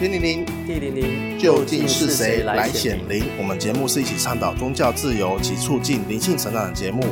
天灵灵，地灵灵，究竟是谁来显灵？我们节目是一起倡导宗教自由及促进灵性成长的节目。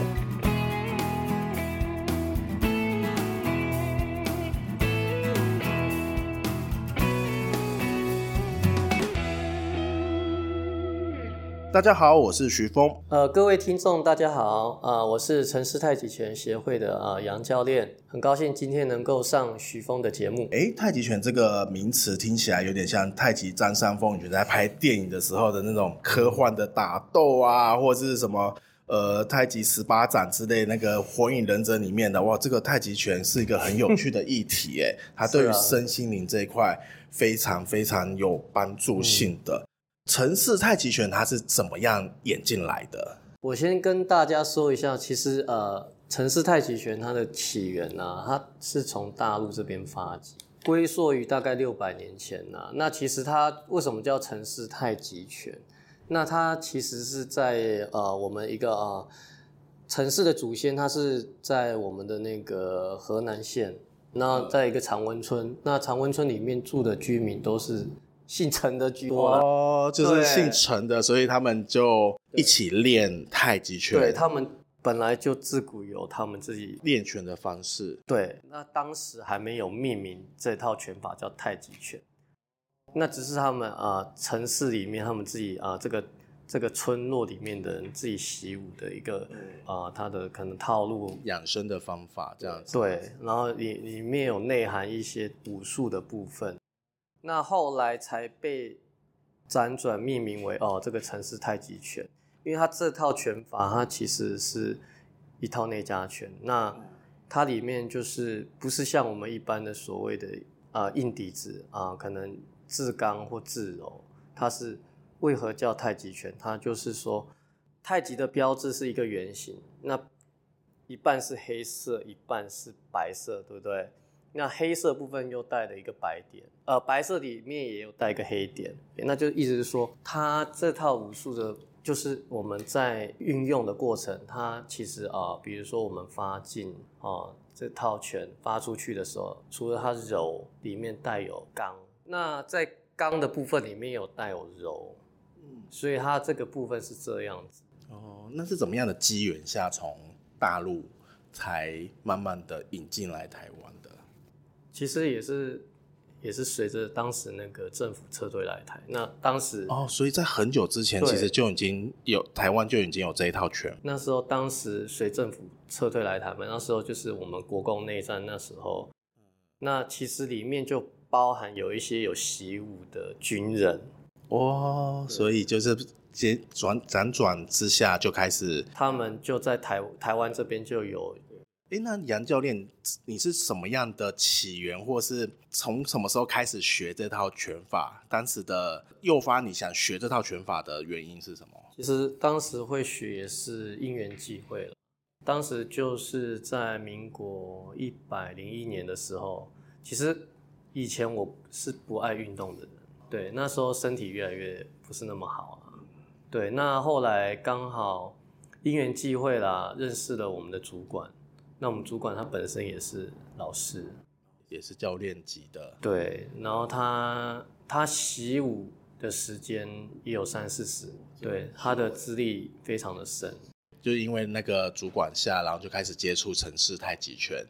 大家好，我是徐峰。呃，各位听众，大家好。啊、呃，我是城市太极拳协会的啊、呃、杨教练，很高兴今天能够上徐峰的节目。哎，太极拳这个名词听起来有点像太极占山峰，你觉得在拍电影的时候的那种科幻的打斗啊，或者是什么呃太极十八掌之类那个火影忍者里面的哇，这个太极拳是一个很有趣的议题，哎，它对于 身心灵这一块非常非常有帮助性的。陈氏太极拳它是怎么样演进来的？我先跟大家说一下，其实呃，陈氏太极拳它的起源呢、啊，它是从大陆这边发迹，归溯于大概六百年前呢、啊。那其实它为什么叫陈氏太极拳？那它其实是在呃，我们一个啊，陈氏的祖先，他是在我们的那个河南县，那在一个长温村，那长温村里面住的居民都是。姓陈的居多哦，就是姓陈的，所以他们就一起练太极拳。对，他们本来就自古有他们自己练拳的方式。对，那当时还没有命名这套拳法叫太极拳，那只是他们啊、呃、城市里面他们自己啊、呃、这个这个村落里面的人自己习武的一个啊、呃、他的可能套路养生的方法这样子。对，然后里里面有内涵一些武术的部分。那后来才被辗转命名为哦，这个陈氏太极拳，因为它这套拳法它其实是一套内家拳，那它里面就是不是像我们一般的所谓的啊、硬底子啊、可能制刚或制柔，它是为何叫太极拳？它就是说太极的标志是一个圆形，那一半是黑色，一半是白色，对不对？那黑色部分又带了一个白点，呃，白色里面也有带一个黑点，那就意思是说，它这套武术的，就是我们在运用的过程，它其实啊、呃，比如说我们发劲啊、呃，这套拳发出去的时候，除了它柔，里面带有刚，那在刚的部分里面有带有柔，嗯，所以它这个部分是这样子。哦，那是怎么样的机缘下，从大陆才慢慢的引进来台湾的？其实也是，也是随着当时那个政府撤退来台。那当时哦，所以在很久之前，其实就已经有台湾就已经有这一套拳。那时候，当时随政府撤退来台嘛，那时候就是我们国共内战那时候。那其实里面就包含有一些有习武的军人。哦，所以就是接转辗转之下就开始，他们就在台台湾这边就有。哎，那杨教练，你是什么样的起源，或是从什么时候开始学这套拳法？当时的诱发你想学这套拳法的原因是什么？其实当时会学也是因缘际会了。当时就是在民国一百零一年的时候，其实以前我是不爱运动的人，对，那时候身体越来越不是那么好啊。对，那后来刚好因缘际会啦，认识了我们的主管。那我们主管他本身也是老师，也是教练级的。对，然后他他习武的时间也有三四十，对，他的资历非常的深。就因为那个主管下，然后就开始接触城市太极拳。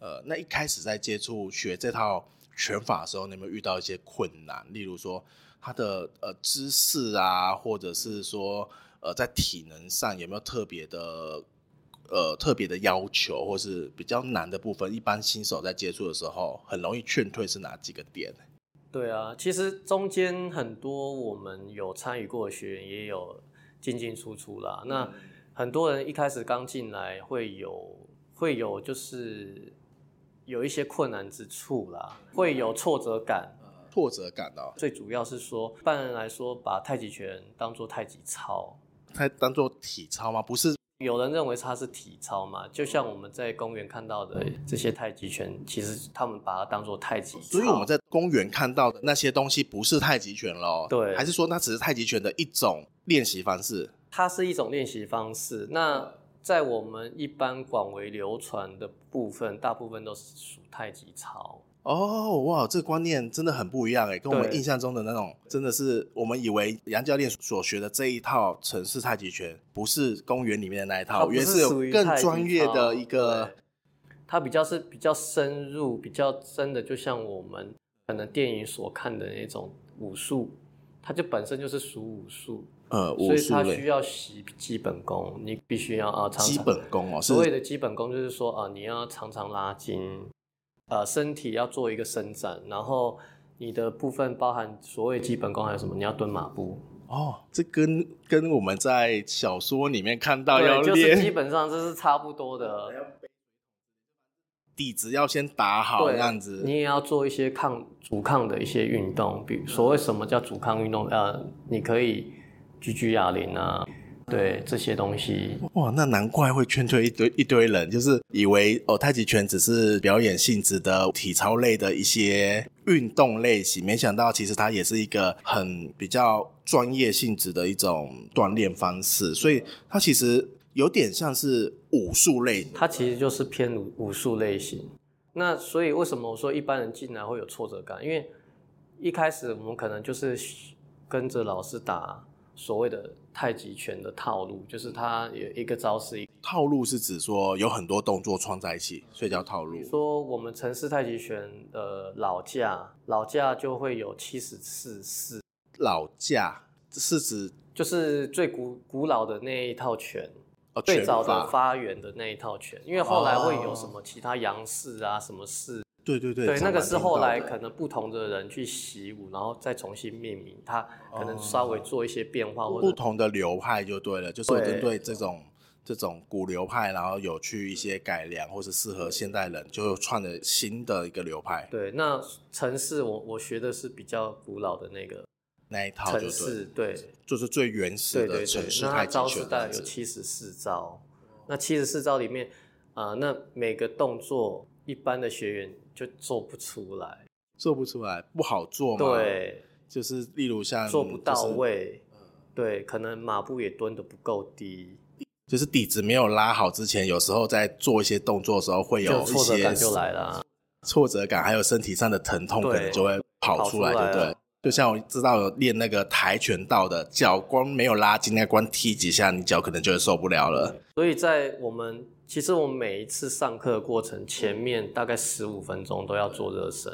呃，那一开始在接触学这套拳法的时候，你有没有遇到一些困难？例如说他的呃姿势啊，或者是说呃在体能上有没有特别的？呃，特别的要求或是比较难的部分，一般新手在接触的时候，很容易劝退是哪几个点？对啊，其实中间很多我们有参与过的学员也有进进出出啦。那很多人一开始刚进来会有会有就是有一些困难之处啦，会有挫折感。挫折感哦，最主要是说，一般人来说把太极拳当做太极操，太当做体操吗？不是。有人认为它是体操嘛，就像我们在公园看到的这些太极拳，其实他们把它当做太极。所以我们在公园看到的那些东西不是太极拳咯？对，还是说那只是太极拳的一种练习方式？它是一种练习方式。那在我们一般广为流传的部分，大部分都是属太极操。哦，哇，这个观念真的很不一样哎，跟我们印象中的那种，真的是我们以为杨教练所学的这一套城市太极拳，不是公园里面的那一套，原是有更专业的一个，它比较是比较深入，比较真的，就像我们可能电影所看的那种武术，它就本身就是属武术。呃，所以他需要习基本功，你必须要啊，常常基本功哦。所谓的基本功就是说啊，你要常常拉筋，呃，身体要做一个伸展，然后你的部分包含所谓基本功还有什么？你要蹲马步。哦，这跟跟我们在小说里面看到要练，就是基本上这是差不多的。底子要先打好，这样子。你也要做一些抗阻抗的一些运动，比如所谓什么叫阻抗运动？呃，你可以。举举哑铃啊，对这些东西，哇，那难怪会劝退一堆一堆人，就是以为哦，太极拳只是表演性质的体操类的一些运动类型，没想到其实它也是一个很比较专业性质的一种锻炼方式，所以它其实有点像是武术类，它其实就是偏武武术类型。那所以为什么我说一般人进来会有挫折感？因为一开始我们可能就是跟着老师打。所谓的太极拳的套路，就是它有一个招式。套路是指说有很多动作串在一起，所以叫套路。说我们陈氏太极拳的老架，老架就会有七十四式。老架是指就是最古古老的那一套拳，哦，最早的发源的那一套拳，因为后来会有什么其他杨氏啊，什么式。对对对，对，那个是后来可能不同的人去习武，然后再重新命名，它可能稍微做一些变化，或者不同的流派就对了，就是针对这种这种古流派，然后有去一些改良，或是适合现代人，就创了新的一个流派。对，那城市我我学的是比较古老的那个那一套程式，对，就是最原始的城市太极拳。那招式大概有七十四招，那七十四招里面啊、呃，那每个动作一般的学员。就做不出来，做不出来，不好做嘛。对，就是例如像做不到位，就是、对，可能马步也蹲的不够低，就是底子没有拉好之前，有时候在做一些动作的时候会有一些挫折感就来了，挫折感还有身体上的疼痛可能就会跑出来，对不对？就像我知道有练那个跆拳道的，脚光没有拉筋，那光踢几下，你脚可能就会受不了了。所以在我们。其实我们每一次上课的过程，前面大概十五分钟都要做热身。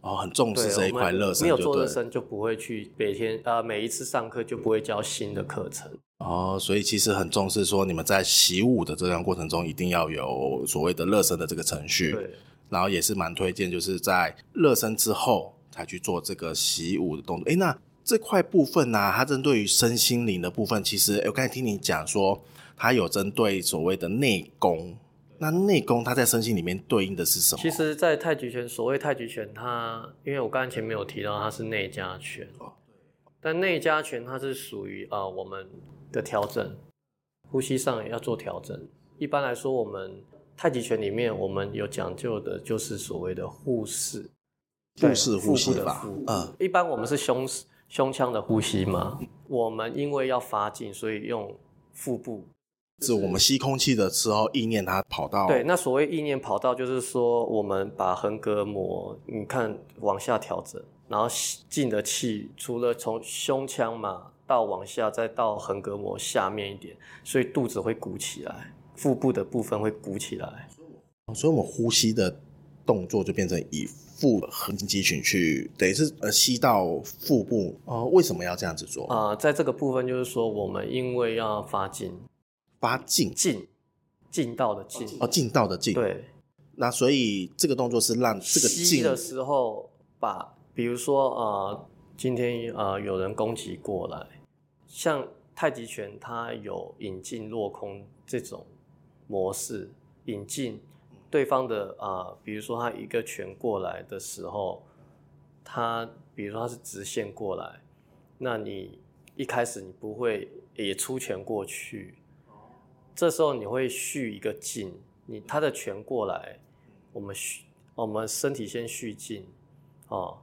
哦，很重视这一块热身。没有做热身就不会去每天呃每一次上课就不会教新的课程。哦，所以其实很重视说你们在习武的这样过程中一定要有所谓的热身的这个程序。对。然后也是蛮推荐，就是在热身之后才去做这个习武的动作。诶，那这块部分呢、啊，它针对于身心灵的部分，其实我刚才听你讲说。它有针对所谓的内功，那内功它在身心里面对应的是什么？其实，在太极拳，所谓太极拳，它因为我刚才前面有提到，它是内家拳，但内家拳它是属于啊我们的调整，呼吸上也要做调整。一般来说，我们太极拳里面我们有讲究的就是所谓的护式，腹式呼吸法。嗯，一般我们是胸胸腔的呼吸嘛，我们因为要发劲，所以用腹部。是我们吸空气的时候，意念它跑到对。那所谓意念跑到，就是说我们把横膈膜，你看往下调整，然后进的气，除了从胸腔嘛到往下，再到横膈膜下面一点，所以肚子会鼓起来，腹部的部分会鼓起来。所以我们呼吸的动作就变成以腹横肌群去，等于是呃吸到腹部。哦，为什么要这样子做？啊、呃，在这个部分就是说，我们因为要发劲。发劲，劲，劲道的劲，哦，劲道的劲。对，那所以这个动作是让这个吸的时候把，比如说呃，今天呃有人攻击过来，像太极拳它有引进落空这种模式，引劲对方的啊、呃，比如说他一个拳过来的时候，他比如说他是直线过来，那你一开始你不会也出拳过去。这时候你会蓄一个劲，你他的拳过来，我们蓄，我们身体先蓄劲，哦，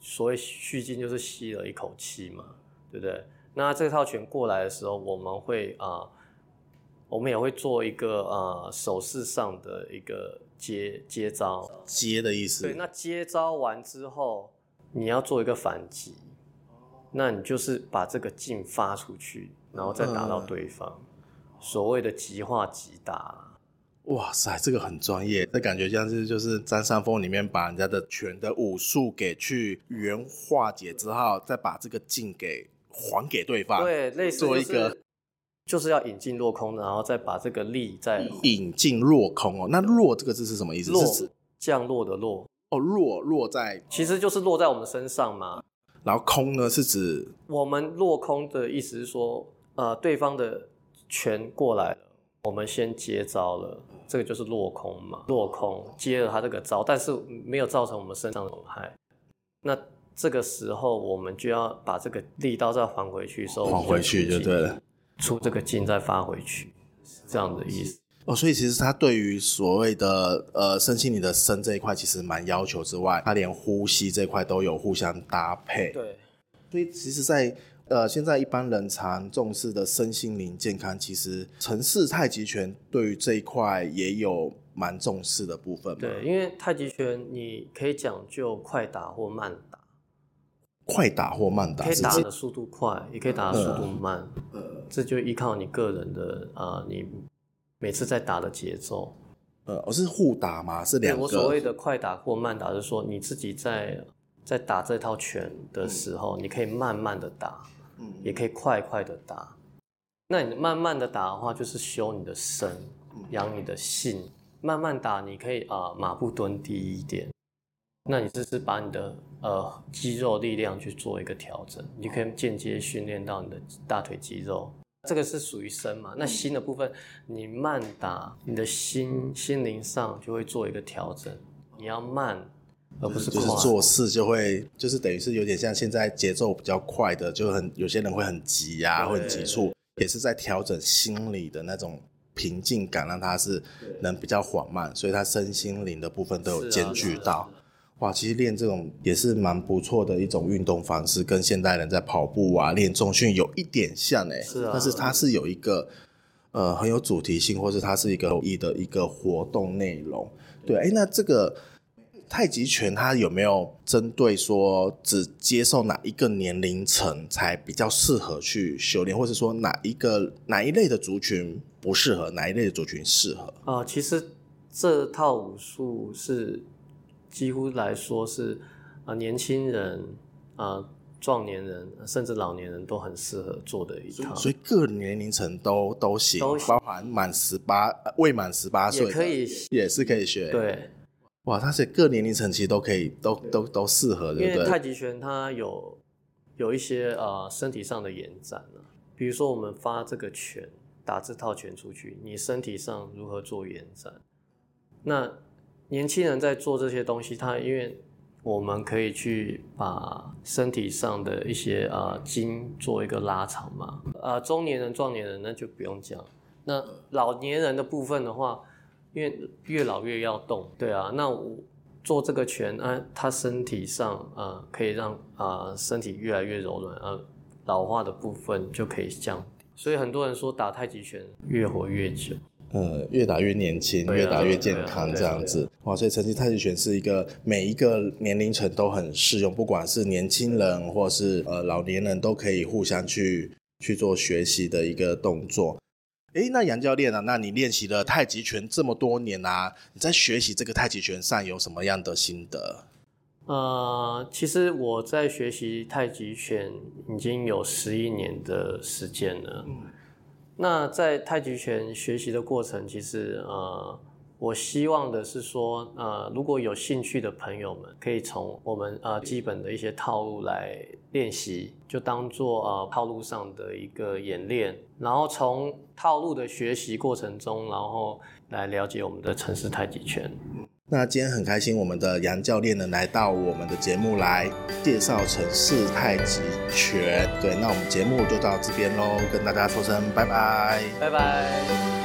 所谓蓄劲就是吸了一口气嘛，对不对？那这套拳过来的时候，我们会啊、呃，我们也会做一个啊、呃、手势上的一个接接招。接的意思。对，那接招完之后，你要做一个反击，那你就是把这个劲发出去，然后再打到对方，嗯、所谓的极化极打。哇塞，这个很专业，这感觉像是就是占山峰里面把人家的拳的武术给去原化解之后，再把这个劲给还给对方。对，类似做一个，就是要引进落空，然后再把这个力再引进落空哦。那落这个字是什么意思？落是降落的落哦，落落在其实就是落在我们身上嘛。然后空呢是指我们落空的意思是说，呃，对方的拳过来了，我们先接招了。这个就是落空嘛，落空接了他这个招，但是没有造成我们身上的损害。那这个时候我们就要把这个力道再还回去，收还回去就对了，出这个劲再发回去，是这样的意思。哦，所以其实他对于所谓的呃身心灵的身这一块，其实蛮要求之外，他连呼吸这一块都有互相搭配。对，所以其实，在呃，现在一般人常重视的身心灵健康，其实城市太极拳对于这一块也有蛮重视的部分。对，因为太极拳你可以讲究快打或慢打，快打或慢打，可以打的速度快，也可以打的速度慢。呃，这就依靠你个人的啊、呃，你每次在打的节奏。呃，我是互打嘛？是两个。我所谓的快打或慢打，就是说你自己在在打这套拳的时候，嗯、你可以慢慢的打。也可以快快的打，那你慢慢的打的话，就是修你的身，养你的性。慢慢打，你可以啊、呃、马步蹲低一点，那你就是把你的呃肌肉力量去做一个调整，你可以间接训练到你的大腿肌肉。这个是属于身嘛？那心的部分，你慢打，你的心心灵上就会做一个调整，你要慢。而不是就是做事就会就是等于是有点像现在节奏比较快的，就很有些人会很急呀、啊，会很急促，也是在调整心理的那种平静感，让他是能比较缓慢，所以他身心灵的部分都有兼具到。哇，其实练这种也是蛮不错的一种运动方式，跟现代人在跑步啊、练重训有一点像哎、欸，是啊，但是它是有一个呃很有主题性，或是它是一个有益的一个活动内容。对，哎、欸，那这个。太极拳它有没有针对说只接受哪一个年龄层才比较适合去修炼，或者说哪一个哪一类的族群不适合，哪一类的族群适合？啊、呃，其实这套武术是几乎来说是啊、呃、年轻人啊、呃、壮年人甚至老年人都很适合做的一套，所以各年龄层都都行，包含满十八未满十八岁也可以也是可以学，对。哇，它是各年龄层其实都可以，都都都适合，对不对？因为太极拳它有有一些呃身体上的延展啊，比如说我们发这个拳，打这套拳出去，你身体上如何做延展？那年轻人在做这些东西，他因为我们可以去把身体上的一些呃筋做一个拉长嘛，呃中年人、壮年人那就不用讲，那老年人的部分的话。因为越老越要动，对啊，那我做这个拳啊，他身体上啊、可以让啊、身体越来越柔软，呃，老化的部分就可以降低。所以很多人说打太极拳越活越久，呃，越打越年轻，越打越健康这样子。哇，所以成其太极拳是一个每一个年龄层都很适用，不管是年轻人或是呃老年人都可以互相去去做学习的一个动作。诶，那杨教练啊，那你练习了太极拳这么多年啊，你在学习这个太极拳上有什么样的心得？呃，其实我在学习太极拳已经有十一年的时间了。嗯，那在太极拳学习的过程，其实呃。我希望的是说，呃，如果有兴趣的朋友们，可以从我们呃基本的一些套路来练习，就当做呃套路上的一个演练，然后从套路的学习过程中，然后来了解我们的城市太极拳。那今天很开心，我们的杨教练呢来到我们的节目来介绍城市太极拳。对，那我们节目就到这边喽，跟大家说声拜拜，拜拜。